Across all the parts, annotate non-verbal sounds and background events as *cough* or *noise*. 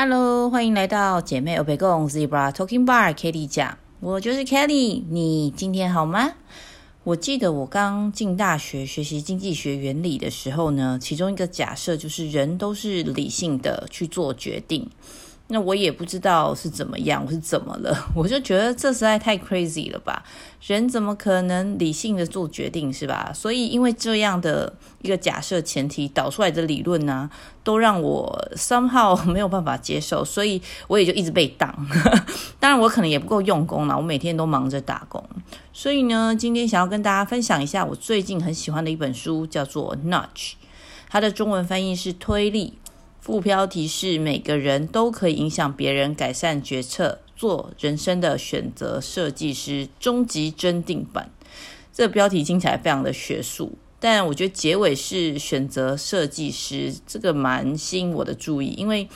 Hello，欢迎来到姐妹欧北共 Zebra Talking Bar，Kelly 讲，我就是 Kelly，你今天好吗？我记得我刚进大学学习经济学原理的时候呢，其中一个假设就是人都是理性的去做决定。那我也不知道是怎么样，我是怎么了？我就觉得这实在太 crazy 了吧？人怎么可能理性的做决定，是吧？所以因为这样的一个假设前提导出来的理论呢、都让我 somehow *laughs* 没有办法接受，所以我也就一直被挡。*laughs* 当然我可能也不够用功了，我每天都忙着打工。所以呢，今天想要跟大家分享一下我最近很喜欢的一本书，叫做《Nudge》，它的中文翻译是推力。副标题是“每个人都可以影响别人改善决策，做人生的选择设计师”终极真定版。这个标题听起来非常的学术，但我觉得结尾是“选择设计师”，这个蛮吸引我的注意，因为。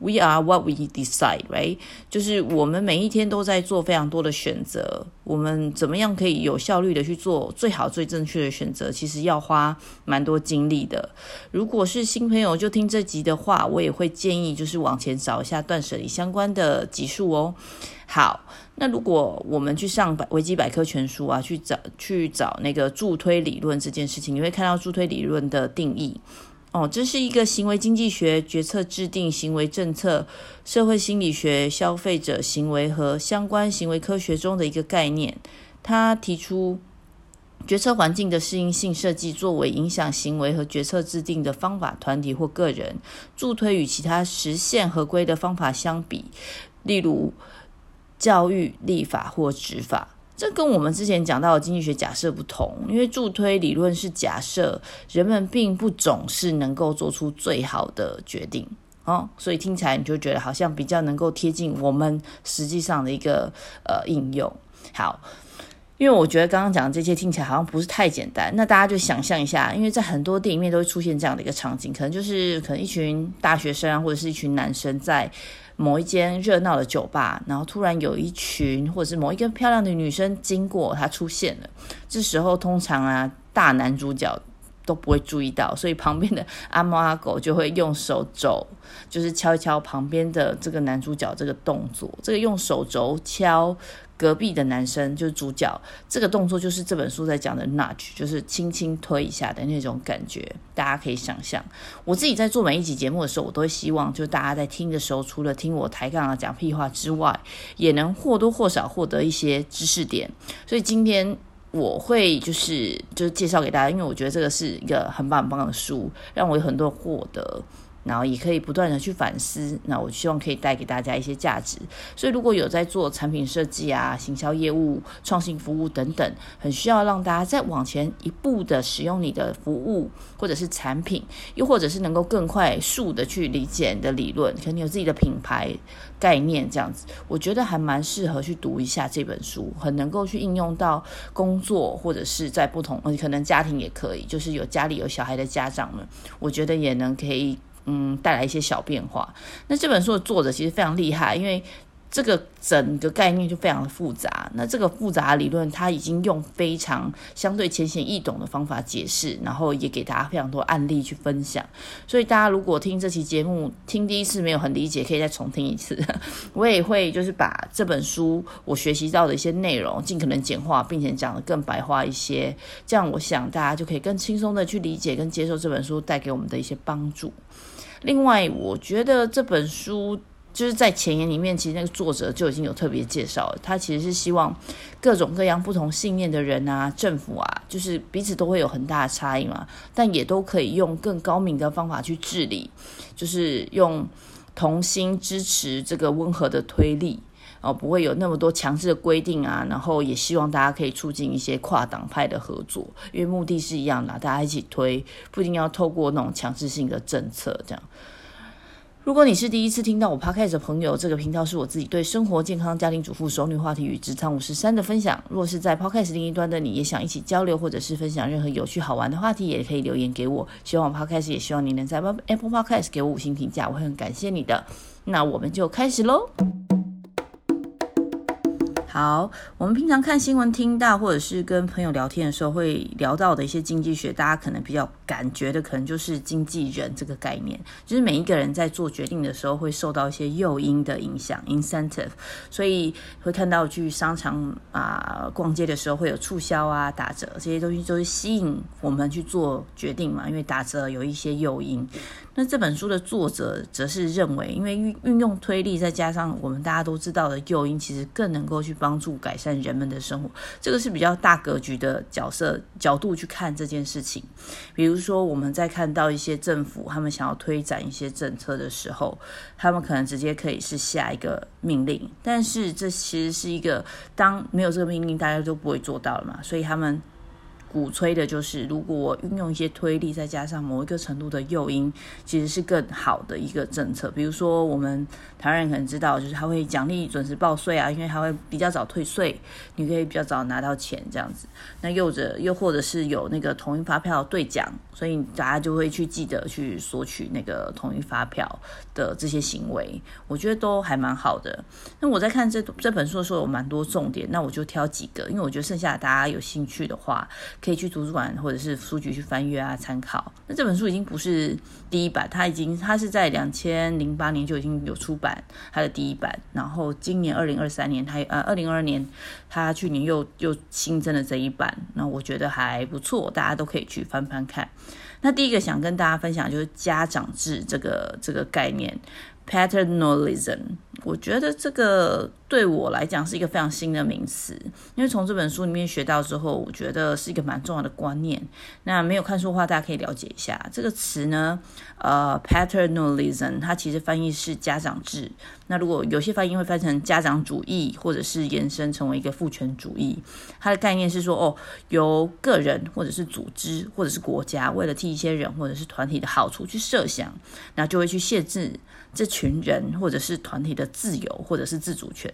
We are what we decide, right？就是我们每一天都在做非常多的选择。我们怎么样可以有效率的去做最好、最正确的选择？其实要花蛮多精力的。如果是新朋友就听这集的话，我也会建议就是往前找一下断舍离相关的集数哦。好，那如果我们去上百维基百科全书啊，去找去找那个助推理论这件事情，你会看到助推理论的定义。哦，这是一个行为经济学、决策制定、行为政策、社会心理学、消费者行为和相关行为科学中的一个概念。他提出决策环境的适应性设计作为影响行为和决策制定的方法，团体或个人助推与其他实现合规的方法相比，例如教育、立法或执法。这跟我们之前讲到的经济学假设不同，因为助推理论是假设人们并不总是能够做出最好的决定哦，所以听起来你就觉得好像比较能够贴近我们实际上的一个呃应用。好，因为我觉得刚刚讲的这些听起来好像不是太简单，那大家就想象一下，因为在很多电影里面都会出现这样的一个场景，可能就是可能一群大学生啊，或者是一群男生在。某一间热闹的酒吧，然后突然有一群或者是某一个漂亮的女生经过，她出现了。这时候通常啊，大男主角都不会注意到，所以旁边的阿猫阿狗就会用手肘，就是敲一敲旁边的这个男主角这个动作。这个用手肘敲。隔壁的男生就是主角，这个动作就是这本书在讲的 nudge，就是轻轻推一下的那种感觉，大家可以想象。我自己在做每一集节目的时候，我都希望，就大家在听的时候，除了听我抬杠啊讲屁话之外，也能或多或少获得一些知识点。所以今天我会就是就是介绍给大家，因为我觉得这个是一个很棒很棒的书，让我有很多获得。然后也可以不断的去反思，那我希望可以带给大家一些价值。所以如果有在做产品设计啊、行销业务、创新服务等等，很需要让大家再往前一步的使用你的服务或者是产品，又或者是能够更快速的去理解你的理论，可能你有自己的品牌概念这样子，我觉得还蛮适合去读一下这本书，很能够去应用到工作或者是在不同，可能家庭也可以，就是有家里有小孩的家长们，我觉得也能可以。嗯，带来一些小变化。那这本书的作者其实非常厉害，因为这个整个概念就非常的复杂。那这个复杂的理论，他已经用非常相对浅显易懂的方法解释，然后也给大家非常多案例去分享。所以大家如果听这期节目听第一次没有很理解，可以再重听一次。*laughs* 我也会就是把这本书我学习到的一些内容尽可能简化，并且讲得更白话一些。这样我想大家就可以更轻松的去理解跟接受这本书带给我们的一些帮助。另外，我觉得这本书就是在前言里面，其实那个作者就已经有特别介绍了。他其实是希望各种各样不同信念的人啊，政府啊，就是彼此都会有很大的差异嘛，但也都可以用更高明的方法去治理，就是用同心支持这个温和的推力哦，不会有那么多强制的规定啊。然后也希望大家可以促进一些跨党派的合作，因为目的是一样的，大家一起推，不一定要透过那种强制性的政策这样。如果你是第一次听到我 Podcast 的朋友，这个频道是我自己对生活、健康、家庭主妇、熟女话题与职场五十三的分享。若是在 Podcast 另一端的你，也想一起交流，或者是分享任何有趣好玩的话题，也可以留言给我。希望我 Podcast 也希望你能在 Apple Podcast 给我五星评价，我会很感谢你的。那我们就开始喽。好，我们平常看新闻听到，或者是跟朋友聊天的时候，会聊到的一些经济学，大家可能比较感觉的，可能就是经纪人这个概念，就是每一个人在做决定的时候，会受到一些诱因的影响 （incentive），所以会看到去商场啊逛街的时候会有促销啊、打折这些东西，都是吸引我们去做决定嘛，因为打折有一些诱因。那这本书的作者则是认为，因为运运用推力，再加上我们大家都知道的诱因，其实更能够去帮助改善人们的生活。这个是比较大格局的角色角度去看这件事情。比如说，我们在看到一些政府他们想要推展一些政策的时候，他们可能直接可以是下一个命令，但是这其实是一个当没有这个命令，大家都不会做到了嘛，所以他们。鼓吹的就是，如果我运用一些推力，再加上某一个程度的诱因，其实是更好的一个政策。比如说，我们台湾人可能知道，就是他会奖励准时报税啊，因为他会比较早退税，你可以比较早拿到钱这样子。那又者又或者是有那个统一发票兑奖，所以大家就会去记得去索取那个统一发票的这些行为，我觉得都还蛮好的。那我在看这这本书的时候，有蛮多重点，那我就挑几个，因为我觉得剩下大家有兴趣的话。可以去图书馆或者是书局去翻阅啊，参考。那这本书已经不是第一版，它已经它是在两千零八年就已经有出版它的第一版，然后今年二零二三年它呃二零二二年它去年又又新增了这一版，那我觉得还不错，大家都可以去翻翻看。那第一个想跟大家分享就是家长制这个这个概念。Paternalism，我觉得这个对我来讲是一个非常新的名词，因为从这本书里面学到之后，我觉得是一个蛮重要的观念。那没有看书的话，大家可以了解一下这个词呢。呃，Paternalism，它其实翻译是家长制。那如果有些翻译会翻成家长主义，或者是延伸成为一个父权主义，它的概念是说，哦，由个人或者是组织或者是国家，为了替一些人或者是团体的好处去设想，那就会去限制。这群人或者是团体的的自由或者是自主权，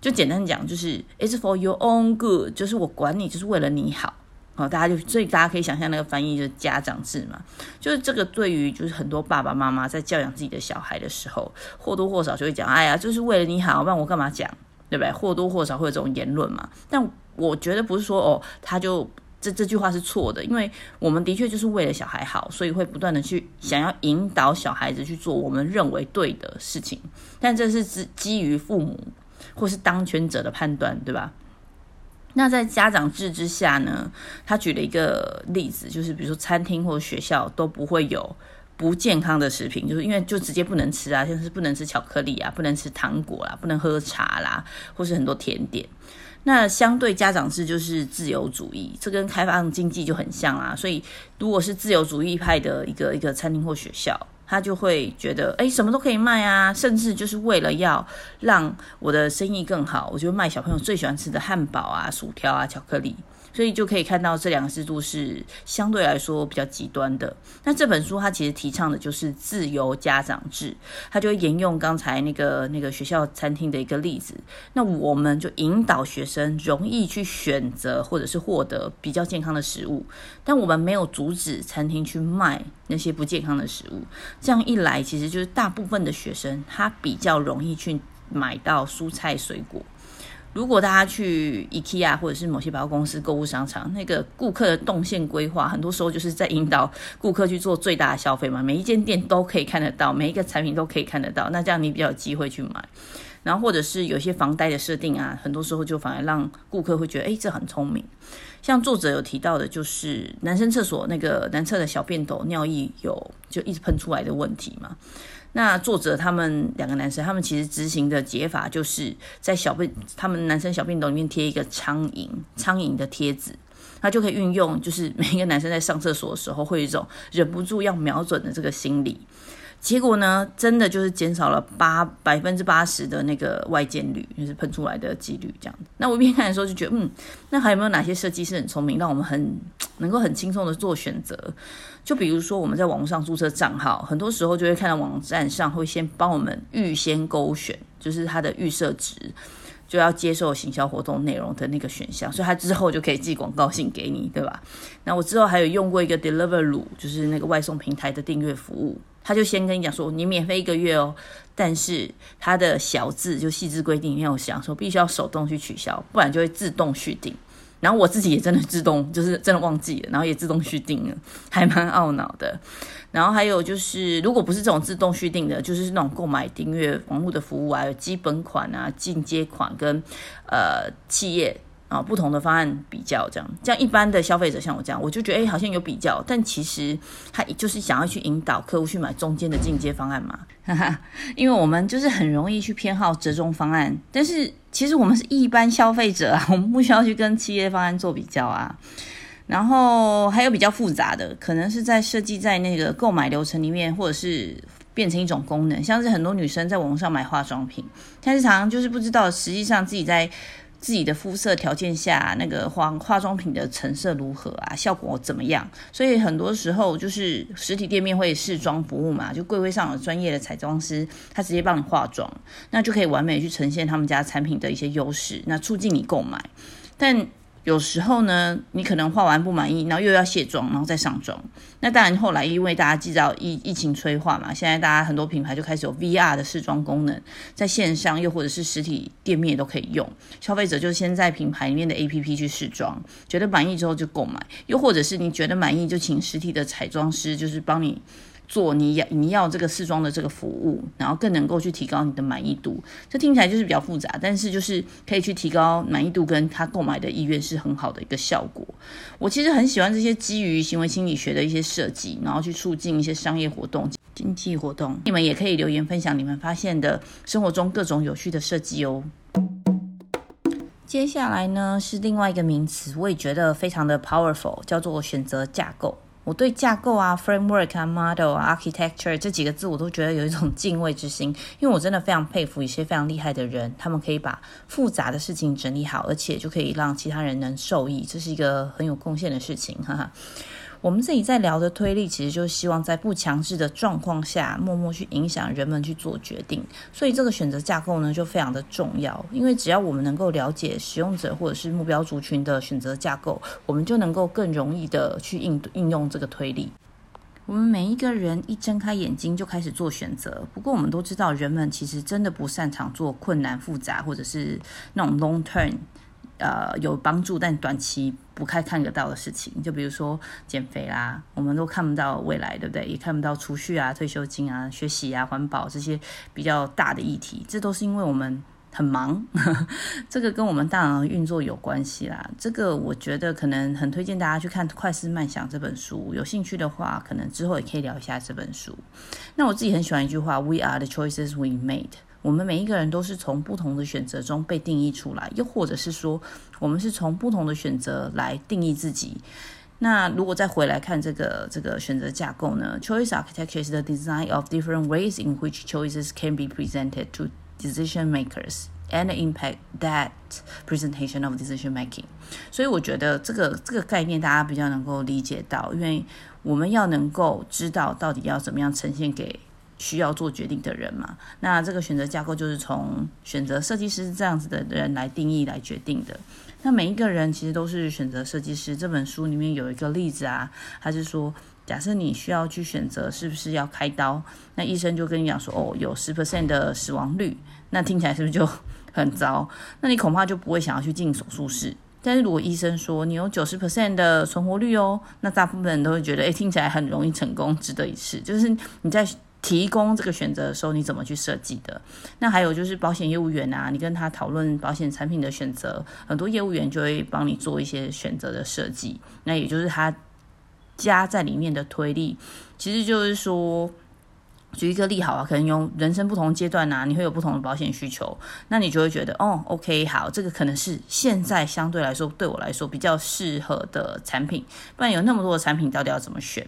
就简单讲，就是 "It's for your own good"，就是我管你，就是为了你好。好，大家就所以大家可以想象那个翻译就是家长制嘛，就是这个对于就是很多爸爸妈妈在教养自己的小孩的时候，或多或少就会讲，哎呀，就是为了你好，不然我干嘛讲，对不对？或多或少会有这种言论嘛。但我觉得不是说哦，他就。这这句话是错的，因为我们的确就是为了小孩好，所以会不断的去想要引导小孩子去做我们认为对的事情，但这是基基于父母或是当权者的判断，对吧？那在家长制之下呢，他举了一个例子，就是比如说餐厅或学校都不会有不健康的食品，就是因为就直接不能吃啊，像是不能吃巧克力啊，不能吃糖果啦，不能喝茶啦，或是很多甜点。那相对家长制就是自由主义，这跟开放经济就很像啊。所以，如果是自由主义派的一个一个餐厅或学校，他就会觉得，诶，什么都可以卖啊，甚至就是为了要让我的生意更好，我就卖小朋友最喜欢吃的汉堡啊、薯条啊、巧克力。所以就可以看到这两个制度是相对来说比较极端的。那这本书它其实提倡的就是自由家长制，它就会沿用刚才那个那个学校餐厅的一个例子。那我们就引导学生容易去选择或者是获得比较健康的食物，但我们没有阻止餐厅去卖那些不健康的食物。这样一来，其实就是大部分的学生他比较容易去买到蔬菜水果。如果大家去 IKEA 或者是某些百货公司购物商场，那个顾客的动线规划，很多时候就是在引导顾客去做最大的消费嘛。每一间店都可以看得到，每一个产品都可以看得到，那这样你比较有机会去买。然后或者是有些房贷的设定啊，很多时候就反而让顾客会觉得，诶，这很聪明。像作者有提到的，就是男生厕所那个男厕的小便斗尿液有就一直喷出来的问题嘛。那作者他们两个男生，他们其实执行的解法就是在小便，他们男生小便斗里面贴一个苍蝇，苍蝇的贴纸，他就可以运用，就是每一个男生在上厕所的时候会有一种忍不住要瞄准的这个心理。结果呢，真的就是减少了八百分之八十的那个外溅率，就是喷出来的几率这样。那我一边看的时候就觉得，嗯，那还有没有哪些设计是很聪明，让我们很能够很轻松的做选择？就比如说我们在网上注册账号，很多时候就会看到网站上会先帮我们预先勾选，就是它的预设值。就要接受行销活动内容的那个选项，所以他之后就可以寄广告信给你，对吧？那我之后还有用过一个 Deliveroo，就是那个外送平台的订阅服务，他就先跟你讲说，你免费一个月哦，但是他的小字就细致规定里面有讲说，必须要手动去取消，不然就会自动续订。然后我自己也真的自动，就是真的忘记了，然后也自动续订了，*laughs* 还蛮懊恼的。然后还有就是，如果不是这种自动续订的，就是那种购买订阅网络的服务啊，有基本款啊、进阶款跟呃企业。啊，不同的方案比较，这样，这样一般的消费者像我这样，我就觉得，哎，好像有比较，但其实他就是想要去引导客户去买中间的进阶方案嘛，哈哈，因为我们就是很容易去偏好折中方案，但是其实我们是一般消费者啊，*laughs* 我们不需要去跟企业方案做比较啊。然后还有比较复杂的，可能是在设计在那个购买流程里面，或者是变成一种功能，像是很多女生在网上买化妆品，但是常常就是不知道实际上自己在。自己的肤色条件下，那个化化妆品的成色如何啊？效果怎么样？所以很多时候就是实体店面会试妆服务嘛，就柜位上有专业的彩妆师，他直接帮你化妆，那就可以完美去呈现他们家产品的一些优势，那促进你购买。但有时候呢，你可能画完不满意，然后又要卸妆，然后再上妆。那当然，后来因为大家知道疫疫情催化嘛，现在大家很多品牌就开始有 VR 的试妆功能，在线上又或者是实体店面都可以用。消费者就先在品牌里面的 APP 去试妆，觉得满意之后就购买，又或者是你觉得满意就请实体的彩妆师就是帮你。做你要你要这个试妆的这个服务，然后更能够去提高你的满意度。这听起来就是比较复杂，但是就是可以去提高满意度，跟他购买的意愿是很好的一个效果。我其实很喜欢这些基于行为心理学的一些设计，然后去促进一些商业活动、经济活动。你们也可以留言分享你们发现的生活中各种有趣的设计哦。接下来呢是另外一个名词，我也觉得非常的 powerful，叫做选择架构。我对架构啊、framework 啊、model 啊、architecture 这几个字，我都觉得有一种敬畏之心，*laughs* 因为我真的非常佩服一些非常厉害的人，他们可以把复杂的事情整理好，而且就可以让其他人能受益，这是一个很有贡献的事情，哈哈。我们自己在聊的推力，其实就是希望在不强制的状况下，默默去影响人们去做决定。所以这个选择架构呢，就非常的重要。因为只要我们能够了解使用者或者是目标族群的选择架构，我们就能够更容易的去应应用这个推力。我们每一个人一睁开眼睛就开始做选择。不过我们都知道，人们其实真的不擅长做困难、复杂或者是那种 long term。呃，有帮助但短期不太看得到的事情，就比如说减肥啦，我们都看不到未来，对不对？也看不到储蓄啊、退休金啊、学习啊、环保这些比较大的议题，这都是因为我们很忙，*laughs* 这个跟我们大脑运作有关系啦。这个我觉得可能很推荐大家去看《快思慢想》这本书，有兴趣的话，可能之后也可以聊一下这本书。那我自己很喜欢一句话：“We are the choices we made。”我们每一个人都是从不同的选择中被定义出来，又或者是说，我们是从不同的选择来定义自己。那如果再回来看这个这个选择架构呢？Choice architecture is the design of different ways in which choices can be presented to decision makers and impact that presentation of decision making。所以我觉得这个这个概念大家比较能够理解到，因为我们要能够知道到底要怎么样呈现给。需要做决定的人嘛，那这个选择架构就是从选择设计师这样子的人来定义来决定的。那每一个人其实都是选择设计师。这本书里面有一个例子啊，他是说，假设你需要去选择是不是要开刀，那医生就跟你讲说，哦，有十 percent 的死亡率，那听起来是不是就很糟？那你恐怕就不会想要去进手术室。但是如果医生说你有九十 percent 的存活率哦，那大部分人都会觉得，诶，听起来很容易成功，值得一试。就是你在。提供这个选择的时候，你怎么去设计的？那还有就是保险业务员啊，你跟他讨论保险产品的选择，很多业务员就会帮你做一些选择的设计。那也就是他加在里面的推力，其实就是说，举一个例好啊，可能用人生不同阶段啊，你会有不同的保险需求，那你就会觉得，哦，OK，好，这个可能是现在相对来说对我来说比较适合的产品，不然有那么多的产品，到底要怎么选？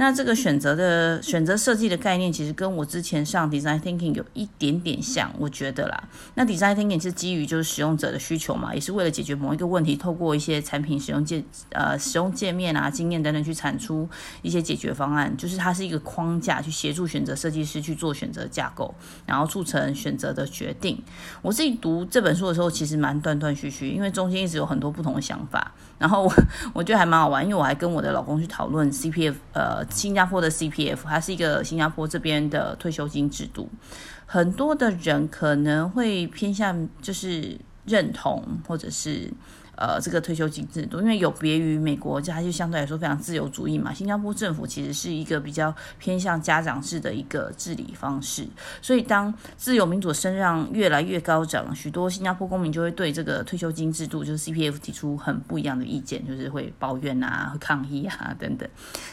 那这个选择的选择设计的概念，其实跟我之前上 design thinking 有一点点像，我觉得啦。那 design thinking 是基于就是使用者的需求嘛，也是为了解决某一个问题，透过一些产品使用界呃使用界面啊、经验等等去产出一些解决方案，就是它是一个框架去协助选择设计师去做选择架构，然后促成选择的决定。我自己读这本书的时候，其实蛮断断续续，因为中间一直有很多不同的想法。然后我我觉得还蛮好玩，因为我还跟我的老公去讨论 CPF，呃，新加坡的 CPF，它是一个新加坡这边的退休金制度。很多的人可能会偏向就是认同，或者是。呃，这个退休金制度，因为有别于美国，它就相对来说非常自由主义嘛。新加坡政府其实是一个比较偏向家长制的一个治理方式，所以当自由民主声浪越来越高涨，许多新加坡公民就会对这个退休金制度，就是 CPF 提出很不一样的意见，就是会抱怨啊、抗议啊等等。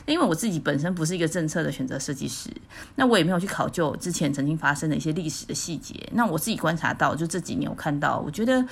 因为我自己本身不是一个政策的选择设计师，那我也没有去考究之前曾经发生的一些历史的细节。那我自己观察到，就这几年我看到，我觉得。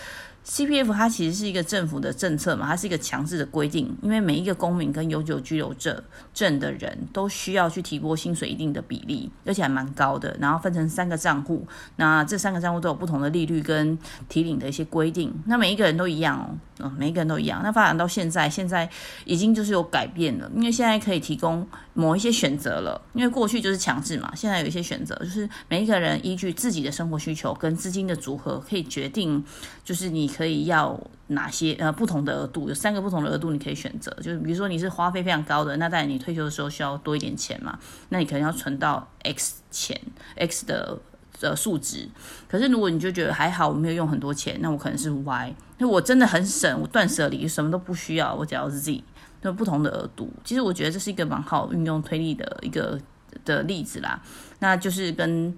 CPF 它其实是一个政府的政策嘛，它是一个强制的规定，因为每一个公民跟永久居留者证的人都需要去提拨薪水一定的比例，而且还蛮高的，然后分成三个账户，那这三个账户都有不同的利率跟提领的一些规定，那每一个人都一样哦，嗯，每一个人都一样。那发展到现在，现在已经就是有改变了，因为现在可以提供某一些选择了，因为过去就是强制嘛，现在有一些选择，就是每一个人依据自己的生活需求跟资金的组合，可以决定，就是你。可以要哪些呃不同的额度？有三个不同的额度，你可以选择。就是比如说你是花费非常高的，那在你退休的时候需要多一点钱嘛？那你可能要存到 X 钱 X 的的数值。可是如果你就觉得还好，我没有用很多钱，那我可能是 Y。那我真的很省，我断舍离，什么都不需要，我只要是 Z。那不同的额度，其实我觉得这是一个蛮好运用推力的一个的例子啦。那就是跟。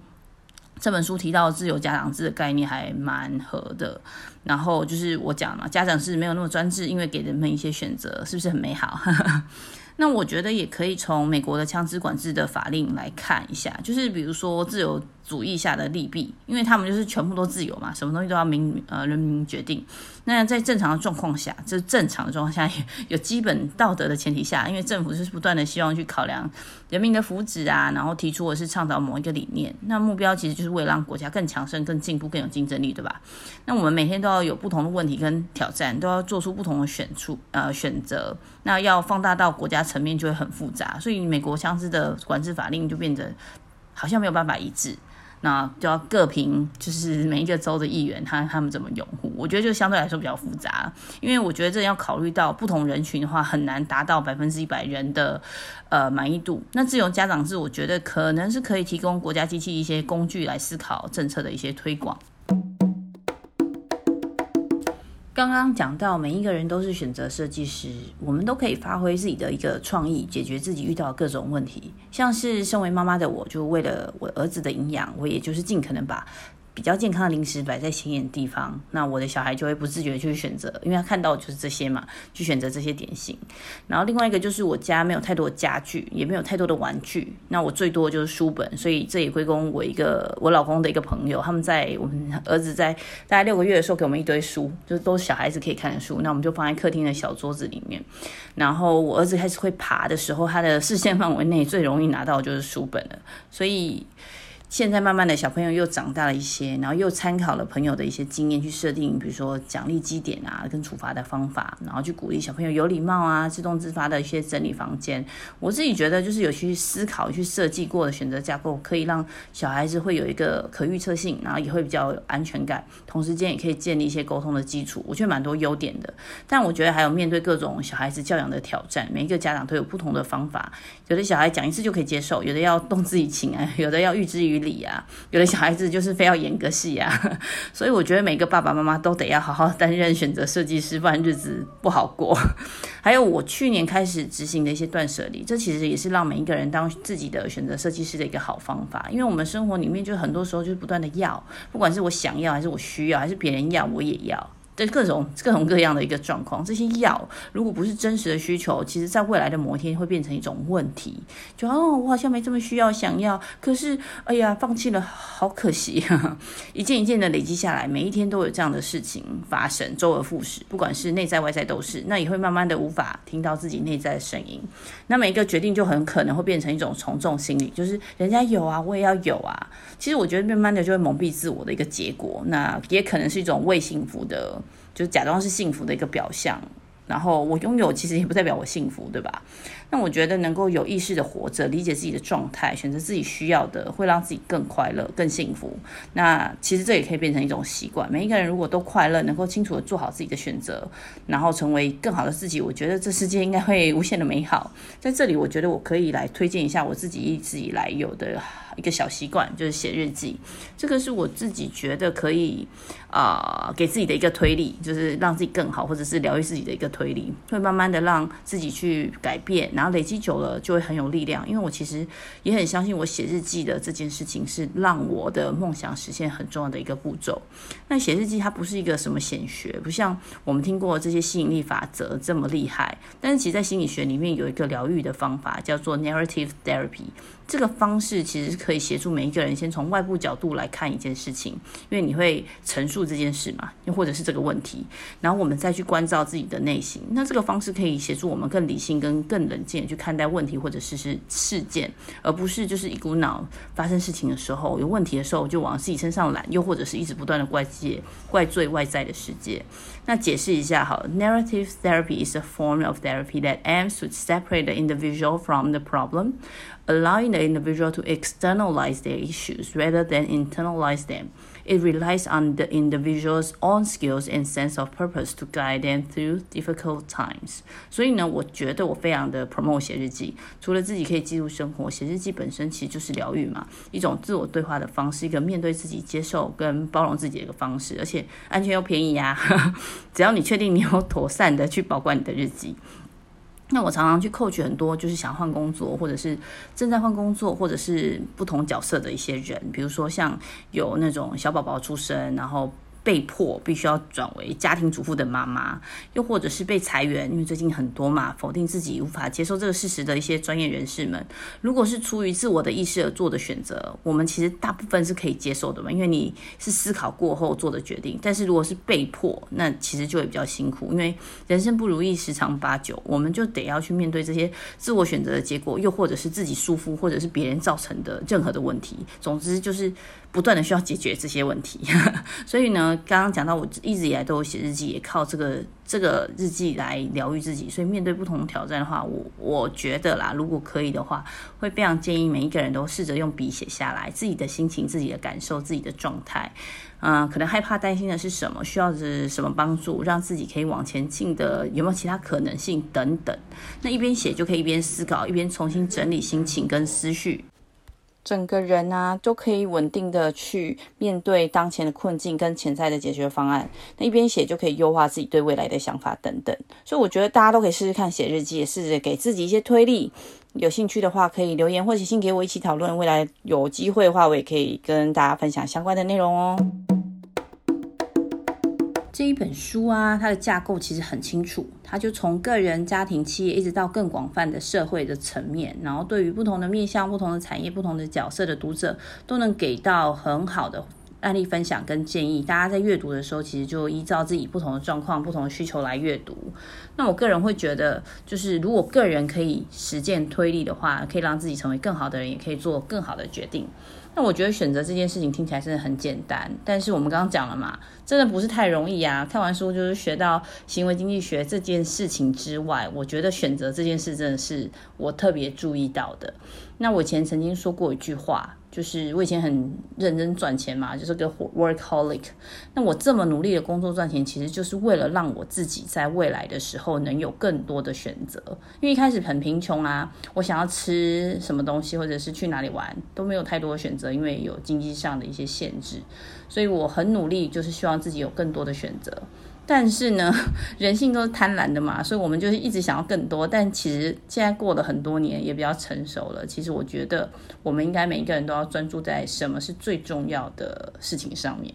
这本书提到自由家长制的概念还蛮合的，然后就是我讲嘛，家长是没有那么专制，因为给人们一些选择，是不是很美好？*laughs* 那我觉得也可以从美国的枪支管制的法令来看一下，就是比如说自由主义下的利弊，因为他们就是全部都自由嘛，什么东西都要民呃人民决定。那在正常的状况下，就是正常的状况下，有基本道德的前提下，因为政府就是不断的希望去考量人民的福祉啊，然后提出的是倡导某一个理念，那目标其实就是为了让国家更强盛、更进步、更有竞争力，对吧？那我们每天都要有不同的问题跟挑战，都要做出不同的选出呃选择，那要放大到国家层面就会很复杂，所以美国枪支的管制法令就变得好像没有办法一致。那就要各凭，就是每一个州的议员他他们怎么拥护，我觉得就相对来说比较复杂，因为我觉得这要考虑到不同人群的话，很难达到百分之一百人的呃满意度。那自由家长制，我觉得可能是可以提供国家机器一些工具来思考政策的一些推广。刚刚讲到，每一个人都是选择设计师，我们都可以发挥自己的一个创意，解决自己遇到各种问题。像是身为妈妈的我，就为了我儿子的营养，我也就是尽可能把。比较健康的零食摆在显眼的地方，那我的小孩就会不自觉的去选择，因为他看到就是这些嘛，去选择这些点心。然后另外一个就是我家没有太多的家具，也没有太多的玩具，那我最多就是书本，所以这也归功我一个我老公的一个朋友，他们在我们儿子在大概六个月的时候给我们一堆书，就是都是小孩子可以看的书，那我们就放在客厅的小桌子里面。然后我儿子开始会爬的时候，他的视线范围内最容易拿到就是书本了，所以。现在慢慢的小朋友又长大了一些，然后又参考了朋友的一些经验去设定，比如说奖励积点啊，跟处罚的方法，然后去鼓励小朋友有礼貌啊，自动自发的一些整理房间。我自己觉得就是有去思考、去设计过的选择架构，可以让小孩子会有一个可预测性，然后也会比较有安全感，同时间也可以建立一些沟通的基础。我觉得蛮多优点的，但我觉得还有面对各种小孩子教养的挑战，每一个家长都有不同的方法。有的小孩讲一次就可以接受，有的要动之以情啊，有的要预知于理啊，有的小孩子就是非要演个戏啊，*laughs* 所以我觉得每个爸爸妈妈都得要好好担任选择设计师，不然日子不好过。*laughs* 还有我去年开始执行的一些断舍离，这其实也是让每一个人当自己的选择设计师的一个好方法，因为我们生活里面就很多时候就是不断的要，不管是我想要还是我需要，还是别人要我也要。对各种各种各样的一个状况，这些药如果不是真实的需求，其实在未来的某一天会变成一种问题。就哦，我好像没这么需要，想要，可是哎呀，放弃了，好可惜。*laughs* 一件一件的累积下来，每一天都有这样的事情发生，周而复始，不管是内在外在都是。那也会慢慢的无法听到自己内在的声音。那每一个决定就很可能会变成一种从众心理，就是人家有啊，我也要有啊。其实我觉得慢慢的就会蒙蔽自我的一个结果。那也可能是一种未幸福的。就假装是幸福的一个表象，然后我拥有其实也不代表我幸福，对吧？那我觉得能够有意识的活着，理解自己的状态，选择自己需要的，会让自己更快乐、更幸福。那其实这也可以变成一种习惯。每一个人如果都快乐，能够清楚的做好自己的选择，然后成为更好的自己，我觉得这世界应该会无限的美好。在这里，我觉得我可以来推荐一下我自己一直以来有的。一个小习惯就是写日记，这个是我自己觉得可以啊、给自己的一个推力，就是让自己更好，或者是疗愈自己的一个推力，会慢慢的让自己去改变，然后累积久了就会很有力量。因为我其实也很相信，我写日记的这件事情是让我的梦想实现很重要的一个步骤。那写日记它不是一个什么显学，不像我们听过这些吸引力法则这么厉害，但是其实在心理学里面有一个疗愈的方法，叫做 narrative therapy。这个方式其实是可以协助每一个人先从外部角度来看一件事情，因为你会陈述这件事嘛，又或者是这个问题，然后我们再去关照自己的内心。那这个方式可以协助我们更理性、跟更冷静去看待问题或者是是事件，而不是就是一股脑发生事情的时候有问题的时候就往自己身上揽，又或者是一直不断的怪界、怪罪外在的世界。那解释一下好了，Narrative therapy is a form of therapy that aims to separate the individual from the problem. Allowing the individual to externalize their issues rather than internalize them, It relies on the individual's own skills and sense of purpose to guide them through difficult times. 所以呢，我觉得我非常的 promote 写日记。除了自己可以记录生活，写日记本身其实就是疗愈嘛，一种自我对话的方式，一个面对自己、接受跟包容自己的一个方式，而且安全又便宜呀、啊。只要你确定你有妥善的去保管你的日记。那我常常去扣取很多，就是想换工作，或者是正在换工作，或者是不同角色的一些人，比如说像有那种小宝宝出生，然后。被迫必须要转为家庭主妇的妈妈，又或者是被裁员，因为最近很多嘛，否定自己无法接受这个事实的一些专业人士们，如果是出于自我的意识而做的选择，我们其实大部分是可以接受的嘛，因为你是思考过后做的决定。但是如果是被迫，那其实就会比较辛苦，因为人生不如意十常八九，我们就得要去面对这些自我选择的结果，又或者是自己束缚，或者是别人造成的任何的问题。总之就是。不断的需要解决这些问题，*laughs* 所以呢，刚刚讲到我一直以来都有写日记，也靠这个这个日记来疗愈自己。所以面对不同挑战的话，我我觉得啦，如果可以的话，会非常建议每一个人都试着用笔写下来自己的心情、自己的感受、自己的状态。嗯、可能害怕、担心的是什么？需要的是什么帮助？让自己可以往前进的有没有其他可能性等等？那一边写就可以一边思考，一边重新整理心情跟思绪。整个人啊，都可以稳定的去面对当前的困境跟潜在的解决方案。那一边写就可以优化自己对未来的想法等等。所以我觉得大家都可以试试看写日记，也试着给自己一些推力。有兴趣的话，可以留言或写信给我一起讨论。未来有机会的话，我也可以跟大家分享相关的内容哦。这一本书啊，它的架构其实很清楚，它就从个人、家庭、企业，一直到更广泛的社会的层面，然后对于不同的面向、不同的产业、不同的角色的读者，都能给到很好的案例分享跟建议。大家在阅读的时候，其实就依照自己不同的状况、不同的需求来阅读。那我个人会觉得，就是如果个人可以实践推力的话，可以让自己成为更好的人，也可以做更好的决定。那我觉得选择这件事情听起来真的很简单，但是我们刚刚讲了嘛，真的不是太容易啊。看完书就是学到行为经济学这件事情之外，我觉得选择这件事真的是我特别注意到的。那我以前曾经说过一句话。就是我以前很认真赚钱嘛，就是个 workaholic。那我这么努力的工作赚钱，其实就是为了让我自己在未来的时候能有更多的选择。因为一开始很贫穷啊，我想要吃什么东西或者是去哪里玩都没有太多的选择，因为有经济上的一些限制。所以我很努力，就是希望自己有更多的选择。但是呢，*laughs* 人性都是贪婪的嘛，所以我们就是一直想要更多。但其实现在过了很多年，也比较成熟了。其实我觉得，我们应该每一个人都要专注在什么是最重要的事情上面。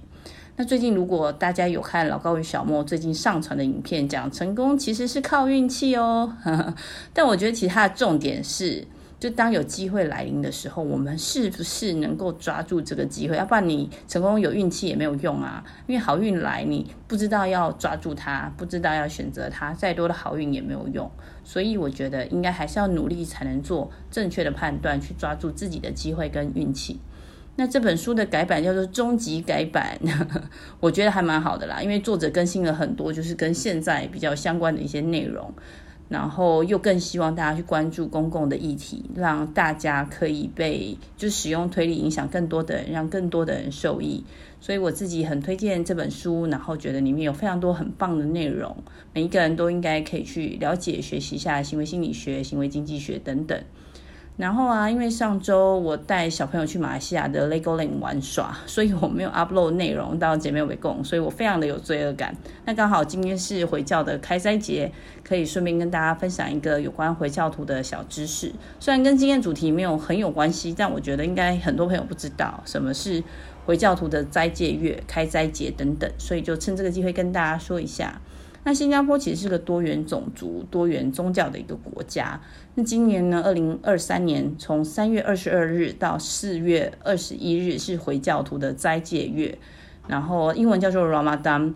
那最近如果大家有看老高与小莫最近上传的影片，讲成功其实是靠运气哦。*laughs* 但我觉得其他的重点是。就当有机会来临的时候，我们是不是能够抓住这个机会？要不然你成功有运气也没有用啊！因为好运来，你不知道要抓住它，不知道要选择它，再多的好运也没有用。所以我觉得应该还是要努力才能做正确的判断，去抓住自己的机会跟运气。那这本书的改版叫做终极改版，*laughs* 我觉得还蛮好的啦，因为作者更新了很多，就是跟现在比较相关的一些内容。然后又更希望大家去关注公共的议题，让大家可以被就使用推理影响更多的人，让更多的人受益。所以我自己很推荐这本书，然后觉得里面有非常多很棒的内容，每一个人都应该可以去了解、学习一下行为心理学、行为经济学等等。然后啊，因为上周我带小朋友去马来西亚的 Legoland 玩耍，所以我没有 upload 内容到姐妹尾共，所以我非常的有罪恶感。那刚好今天是回教的开斋节，可以顺便跟大家分享一个有关回教徒的小知识。虽然跟今天主题没有很有关系，但我觉得应该很多朋友不知道什么是回教徒的斋戒月、开斋节等等，所以就趁这个机会跟大家说一下。那新加坡其实是个多元种族、多元宗教的一个国家。那今年呢，二零二三年从三月二十二日到四月二十一日是回教徒的斋戒月，然后英文叫做 Ramadan。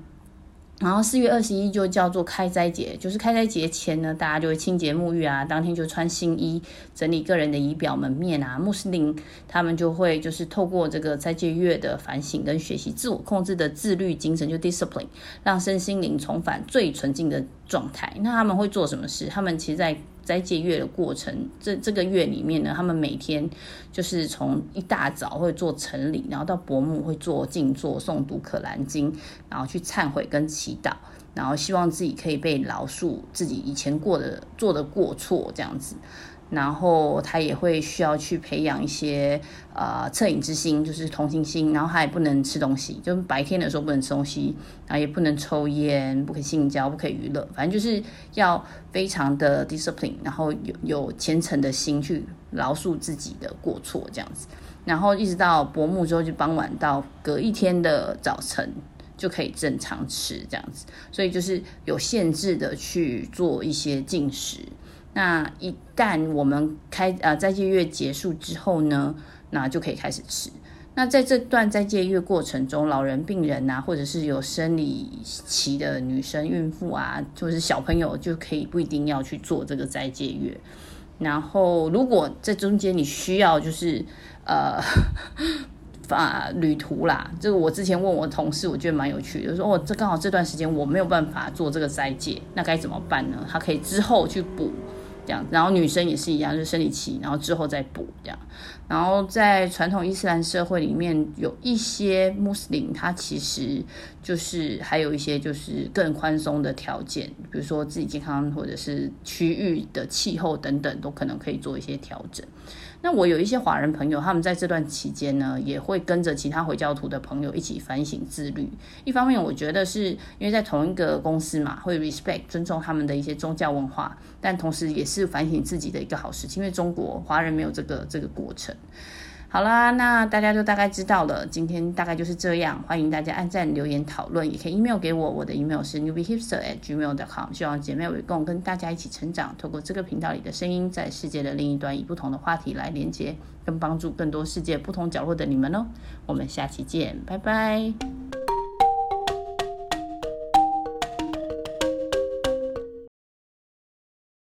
然后四月二十一就叫做开斋节，就是开斋节前呢，大家就会清洁沐浴啊，当天就穿新衣，整理个人的仪表门面啊。穆斯林他们就会就是透过这个斋戒月的反省跟学习，自我控制的自律精神就 discipline，让身心灵重返最纯净的状态。那他们会做什么事？他们其实，在斋戒月的过程，这这个月里面呢，他们每天就是从一大早会做晨礼，然后到薄暮会做静坐、诵读可兰经，然后去忏悔跟祈祷，然后希望自己可以被饶恕自己以前过的做的过错，这样子。然后他也会需要去培养一些呃恻隐之心，就是同情心。然后他也不能吃东西，就是白天的时候不能吃东西，然后也不能抽烟，不可以性交，不可以娱乐，反正就是要非常的 discipline，然后有有虔诚的心去饶恕自己的过错这样子。然后一直到薄暮之后，就傍晚到隔一天的早晨就可以正常吃这样子。所以就是有限制的去做一些进食。那一旦我们开呃斋戒月结束之后呢，那就可以开始吃。那在这段斋戒月过程中，老人、病人啊，或者是有生理期的女生、孕妇啊，就是小朋友，就可以不一定要去做这个斋戒月。然后，如果在中间你需要就是呃 *laughs* 法旅途啦，这个我之前问我同事，我觉得蛮有趣的，就说哦，这刚好这段时间我没有办法做这个斋戒，那该怎么办呢？他可以之后去补。这样，然后女生也是一样，就是生理期，然后之后再补这样。然后在传统伊斯兰社会里面，有一些穆斯林，他其实就是还有一些就是更宽松的条件，比如说自己健康或者是区域的气候等等，都可能可以做一些调整。那我有一些华人朋友，他们在这段期间呢，也会跟着其他回教徒的朋友一起反省自律。一方面，我觉得是因为在同一个公司嘛，会 respect 尊重他们的一些宗教文化，但同时也是反省自己的一个好事情。因为中国华人没有这个这个过程。好啦，那大家就大概知道了，今天大概就是这样。欢迎大家按赞、留言、讨论，也可以 email 给我，我的 email 是 newbiehipster@gmail.com。希望姐妹围共跟大家一起成长，透过这个频道里的声音，在世界的另一端，以不同的话题来连接，跟帮助更多世界不同角落的你们哦。我们下期见，拜拜。